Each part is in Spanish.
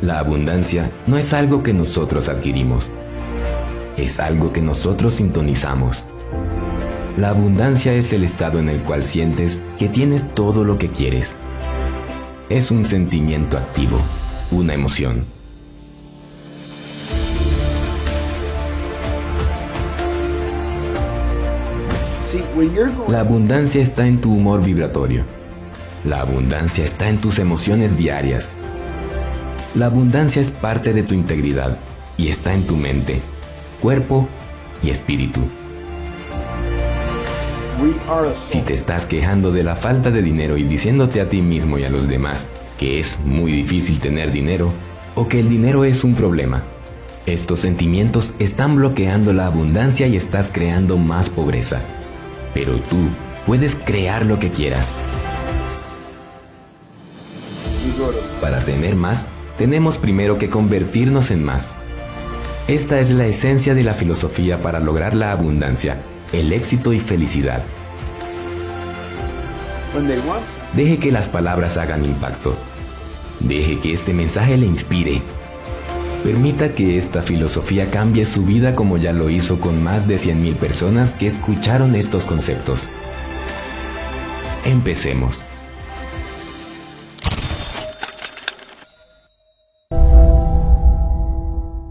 La abundancia no es algo que nosotros adquirimos, es algo que nosotros sintonizamos. La abundancia es el estado en el cual sientes que tienes todo lo que quieres. Es un sentimiento activo, una emoción. La abundancia está en tu humor vibratorio. La abundancia está en tus emociones diarias. La abundancia es parte de tu integridad y está en tu mente, cuerpo y espíritu. Si te estás quejando de la falta de dinero y diciéndote a ti mismo y a los demás que es muy difícil tener dinero o que el dinero es un problema, estos sentimientos están bloqueando la abundancia y estás creando más pobreza. Pero tú puedes crear lo que quieras. Para tener más, tenemos primero que convertirnos en más. Esta es la esencia de la filosofía para lograr la abundancia, el éxito y felicidad. Deje que las palabras hagan impacto. Deje que este mensaje le inspire. Permita que esta filosofía cambie su vida como ya lo hizo con más de 100.000 personas que escucharon estos conceptos. Empecemos.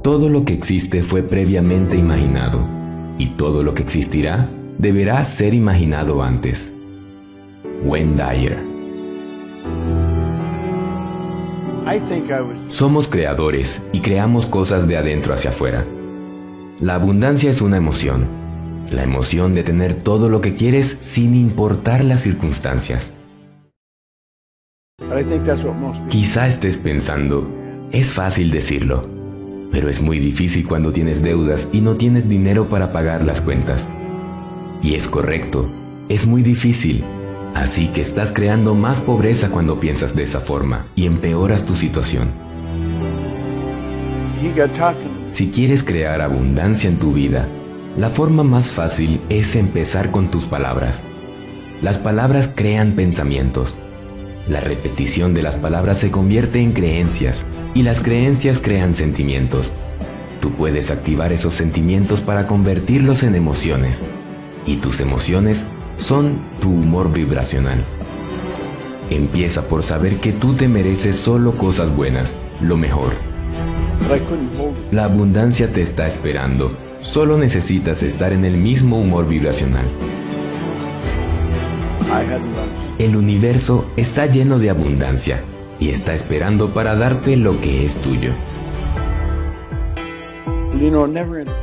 Todo lo que existe fue previamente imaginado, y todo lo que existirá deberá ser imaginado antes. Wayne Dyer. Somos creadores y creamos cosas de adentro hacia afuera. La abundancia es una emoción, la emoción de tener todo lo que quieres sin importar las circunstancias. Quizá estés pensando, es fácil decirlo, pero es muy difícil cuando tienes deudas y no tienes dinero para pagar las cuentas. Y es correcto, es muy difícil, Así que estás creando más pobreza cuando piensas de esa forma y empeoras tu situación. Si quieres crear abundancia en tu vida, la forma más fácil es empezar con tus palabras. Las palabras crean pensamientos. La repetición de las palabras se convierte en creencias y las creencias crean sentimientos. Tú puedes activar esos sentimientos para convertirlos en emociones y tus emociones son tu humor vibracional. Empieza por saber que tú te mereces solo cosas buenas, lo mejor. La abundancia te está esperando, solo necesitas estar en el mismo humor vibracional. El universo está lleno de abundancia y está esperando para darte lo que es tuyo.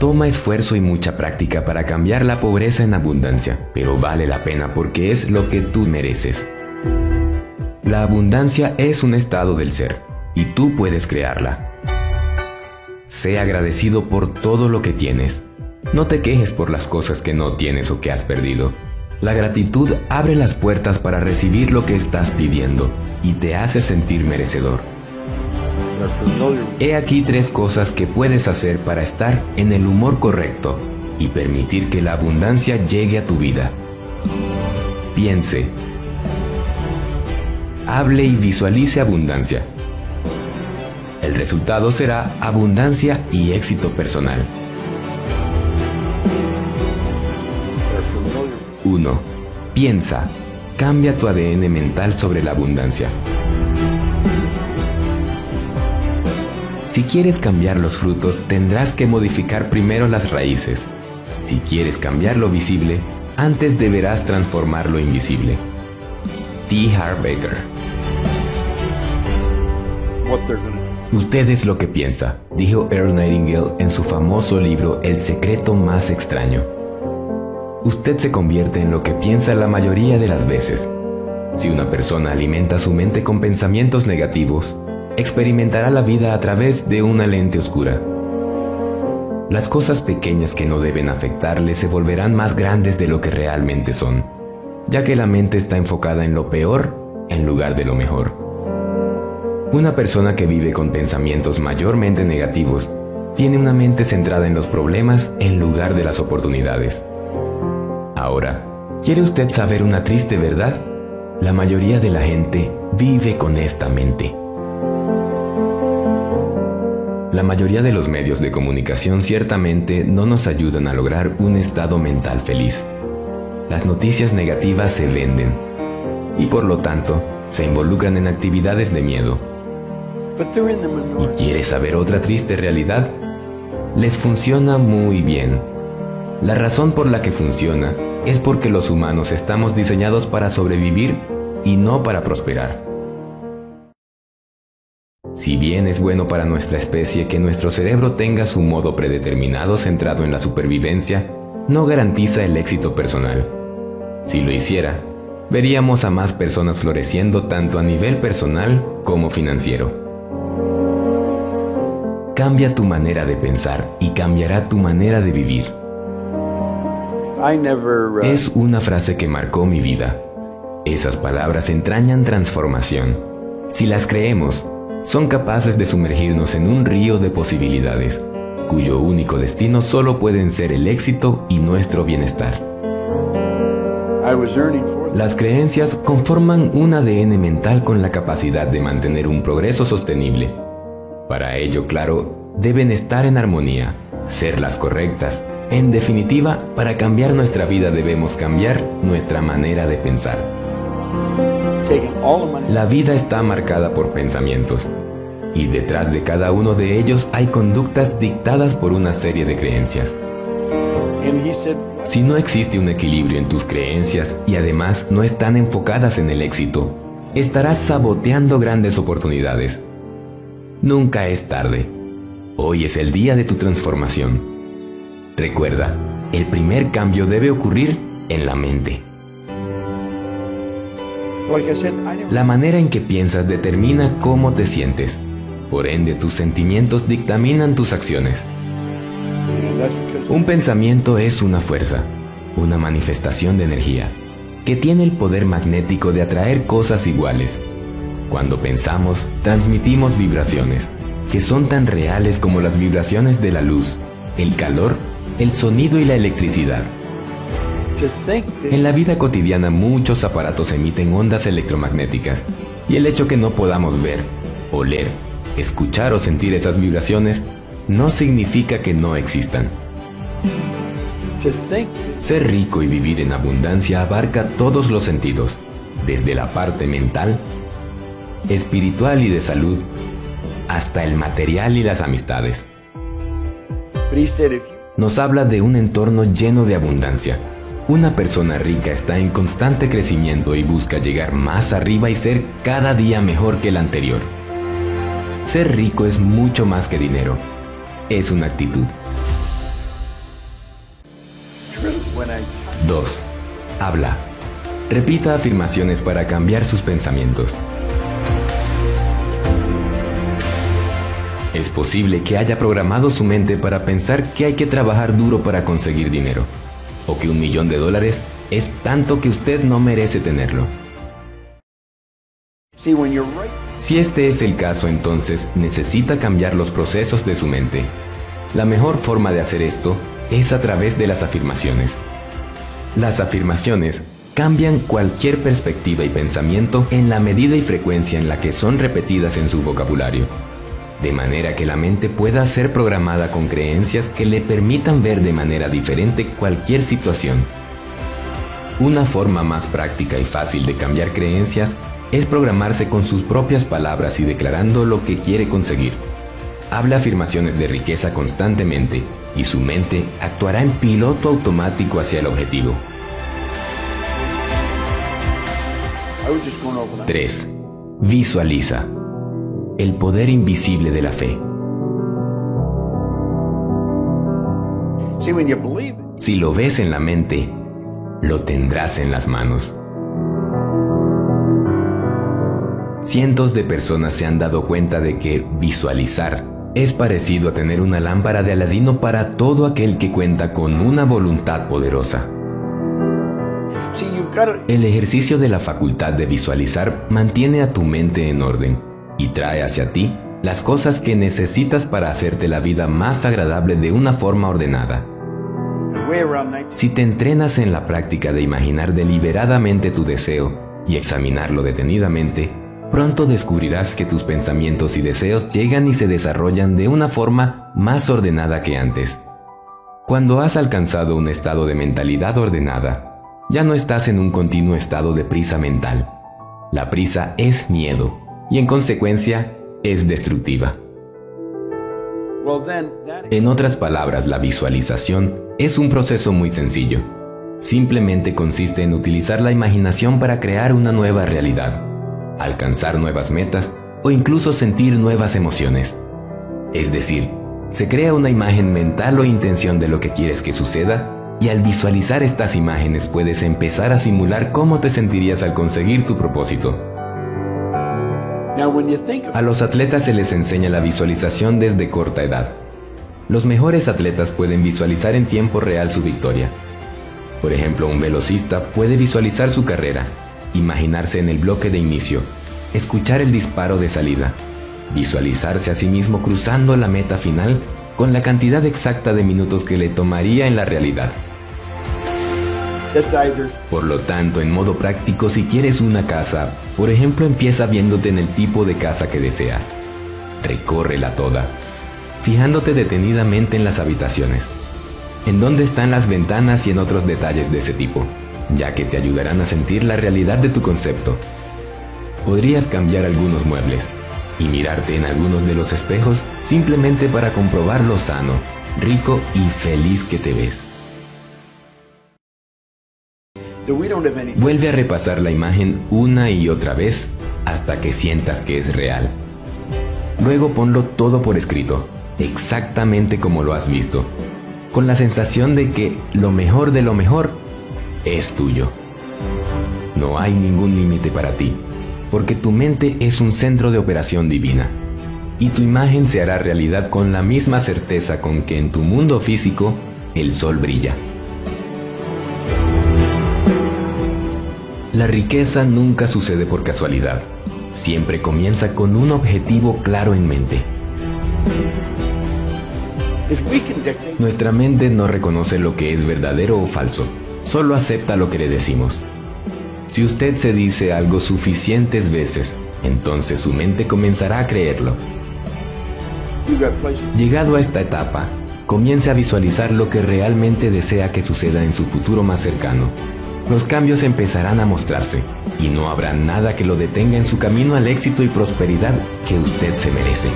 Toma esfuerzo y mucha práctica para cambiar la pobreza en abundancia, pero vale la pena porque es lo que tú mereces. La abundancia es un estado del ser y tú puedes crearla. Sé agradecido por todo lo que tienes. No te quejes por las cosas que no tienes o que has perdido. La gratitud abre las puertas para recibir lo que estás pidiendo y te hace sentir merecedor. He aquí tres cosas que puedes hacer para estar en el humor correcto y permitir que la abundancia llegue a tu vida. Piense. Hable y visualice abundancia. El resultado será abundancia y éxito personal. 1. Piensa. Cambia tu ADN mental sobre la abundancia. Si quieres cambiar los frutos, tendrás que modificar primero las raíces. Si quieres cambiar lo visible, antes deberás transformar lo invisible. T. Harv Usted es lo que piensa, dijo Earl Nightingale en su famoso libro El secreto más extraño. Usted se convierte en lo que piensa la mayoría de las veces. Si una persona alimenta su mente con pensamientos negativos, experimentará la vida a través de una lente oscura. Las cosas pequeñas que no deben afectarle se volverán más grandes de lo que realmente son, ya que la mente está enfocada en lo peor en lugar de lo mejor. Una persona que vive con pensamientos mayormente negativos tiene una mente centrada en los problemas en lugar de las oportunidades. Ahora, ¿quiere usted saber una triste verdad? La mayoría de la gente vive con esta mente. La mayoría de los medios de comunicación ciertamente no nos ayudan a lograr un estado mental feliz. Las noticias negativas se venden y por lo tanto se involucran en actividades de miedo. ¿Y quieres saber otra triste realidad? Les funciona muy bien. La razón por la que funciona es porque los humanos estamos diseñados para sobrevivir y no para prosperar. Si bien es bueno para nuestra especie que nuestro cerebro tenga su modo predeterminado centrado en la supervivencia, no garantiza el éxito personal. Si lo hiciera, veríamos a más personas floreciendo tanto a nivel personal como financiero. Cambia tu manera de pensar y cambiará tu manera de vivir. Uh, Es una frase que marcó mi vida. Esas palabras entrañan transformación. Si las creemos, son capaces de sumergirnos en un río de posibilidades, cuyo único destino solo pueden ser el éxito y nuestro bienestar. Las creencias conforman un ADN mental con la capacidad de mantener un progreso sostenible. Para ello, claro, deben estar en armonía, ser las correctas. En definitiva, para cambiar nuestra vida debemos cambiar nuestra manera de pensar. La vida está marcada por pensamientos, y detrás de cada uno de ellos hay conductas dictadas por una serie de creencias. Si no existe un equilibrio en tus creencias y además no están enfocadas en el éxito, estarás saboteando grandes oportunidades. Nunca es tarde. Hoy es el día de tu transformación. Recuerda, el primer cambio debe ocurrir en la mente. La manera en que piensas determina cómo te sientes. Por ende, tus sentimientos dictaminan tus acciones. Un pensamiento es una fuerza, una manifestación de energía, que tiene el poder magnético de atraer cosas iguales. Cuando pensamos, transmitimos vibraciones, que son tan reales como las vibraciones de la luz, el calor, el sonido y la electricidad. En la vida cotidiana muchos aparatos emiten ondas electromagnéticas y el hecho que no podamos ver, oler, escuchar o sentir esas vibraciones no significa que no existan. Ser rico y vivir en abundancia abarca todos los sentidos, desde la parte mental, espiritual y de salud, hasta el material y las amistades. Nos habla de un entorno lleno de abundancia, una persona rica está en constante crecimiento y busca llegar más arriba y ser cada día mejor que el anterior. Ser rico es mucho más que dinero. Es una actitud. 2. Habla. Repita afirmaciones para cambiar sus pensamientos. Es posible que haya programado su mente para pensar que hay que trabajar duro para conseguir dinero o que un millón de dólares es tanto que usted no merece tenerlo. Si este es el caso, entonces necesita cambiar los procesos de su mente. La mejor forma de hacer esto es a través de las afirmaciones. Las afirmaciones cambian cualquier perspectiva y pensamiento en la medida y frecuencia en la que son repetidas en su vocabulario de manera que la mente pueda ser programada con creencias que le permitan ver de manera diferente cualquier situación. Una forma más práctica y fácil de cambiar creencias es programarse con sus propias palabras y declarando lo que quiere conseguir. Habla afirmaciones de riqueza constantemente y su mente actuará en piloto automático hacia el objetivo. 3. Visualiza el poder invisible de la fe. Si lo ves en la mente, lo tendrás en las manos. Cientos de personas se han dado cuenta de que visualizar es parecido a tener una lámpara de Aladino para todo aquel que cuenta con una voluntad poderosa. El ejercicio de la facultad de visualizar mantiene a tu mente en orden y trae hacia ti las cosas que necesitas para hacerte la vida más agradable de una forma ordenada. Si te entrenas en la práctica de imaginar deliberadamente tu deseo y examinarlo detenidamente, pronto descubrirás que tus pensamientos y deseos llegan y se desarrollan de una forma más ordenada que antes. Cuando has alcanzado un estado de mentalidad ordenada, ya no estás en un continuo estado de prisa mental. La prisa es miedo y en consecuencia es destructiva. En otras palabras, la visualización es un proceso muy sencillo. Simplemente consiste en utilizar la imaginación para crear una nueva realidad, alcanzar nuevas metas o incluso sentir nuevas emociones. Es decir, se crea una imagen mental o intención de lo que quieres que suceda y al visualizar estas imágenes puedes empezar a simular cómo te sentirías al conseguir tu propósito. A los atletas se les enseña la visualización desde corta edad. Los mejores atletas pueden visualizar en tiempo real su victoria. Por ejemplo, un velocista puede visualizar su carrera, imaginarse en el bloque de inicio, escuchar el disparo de salida, visualizarse a sí mismo cruzando la meta final con la cantidad exacta de minutos que le tomaría en la realidad. Por lo tanto, en modo práctico, si quieres una casa, por ejemplo, empieza viéndote en el tipo de casa que deseas. Recórrela toda, fijándote detenidamente en las habitaciones, en dónde están las ventanas y en otros detalles de ese tipo, ya que te ayudarán a sentir la realidad de tu concepto. Podrías cambiar algunos muebles y mirarte en algunos de los espejos simplemente para comprobar lo sano, rico y feliz que te ves. Vuelve a repasar la imagen una y otra vez hasta que sientas que es real. Luego ponlo todo por escrito, exactamente como lo has visto, con la sensación de que lo mejor de lo mejor es tuyo. No hay ningún límite para ti, porque tu mente es un centro de operación divina, y tu imagen se hará realidad con la misma certeza con que en tu mundo físico el sol brilla. La riqueza nunca sucede por casualidad. Siempre comienza con un objetivo claro en mente. Nuestra mente no reconoce lo que es verdadero o falso, solo acepta lo que le decimos. Si usted se dice algo suficientes veces, entonces su mente comenzará a creerlo. Llegado a esta etapa, comience a visualizar lo que realmente desea que suceda en su futuro más cercano los cambios empezarán a mostrarse y no habrá nada que lo detenga en su camino al éxito y prosperidad que usted se merece.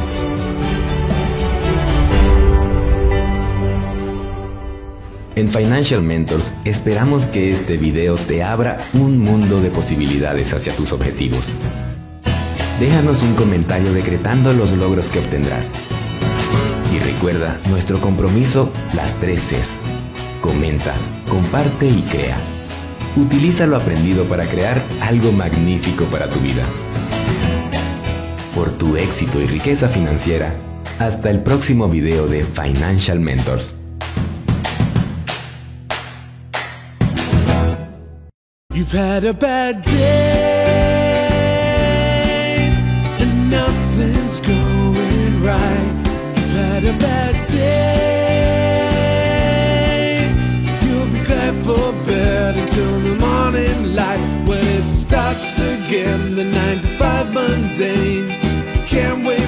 En Financial Mentors esperamos que este video te abra un mundo de posibilidades hacia tus objetivos. Déjanos un comentario decretando los logros que obtendrás. Y recuerda nuestro compromiso, las tres Cs. Comenta, comparte y crea. Utiliza lo aprendido para crear algo magnífico para tu vida. Por tu éxito y riqueza financiera, hasta el próximo video de Financial Mentors. again the 9 to 5 mundane. Can't wait.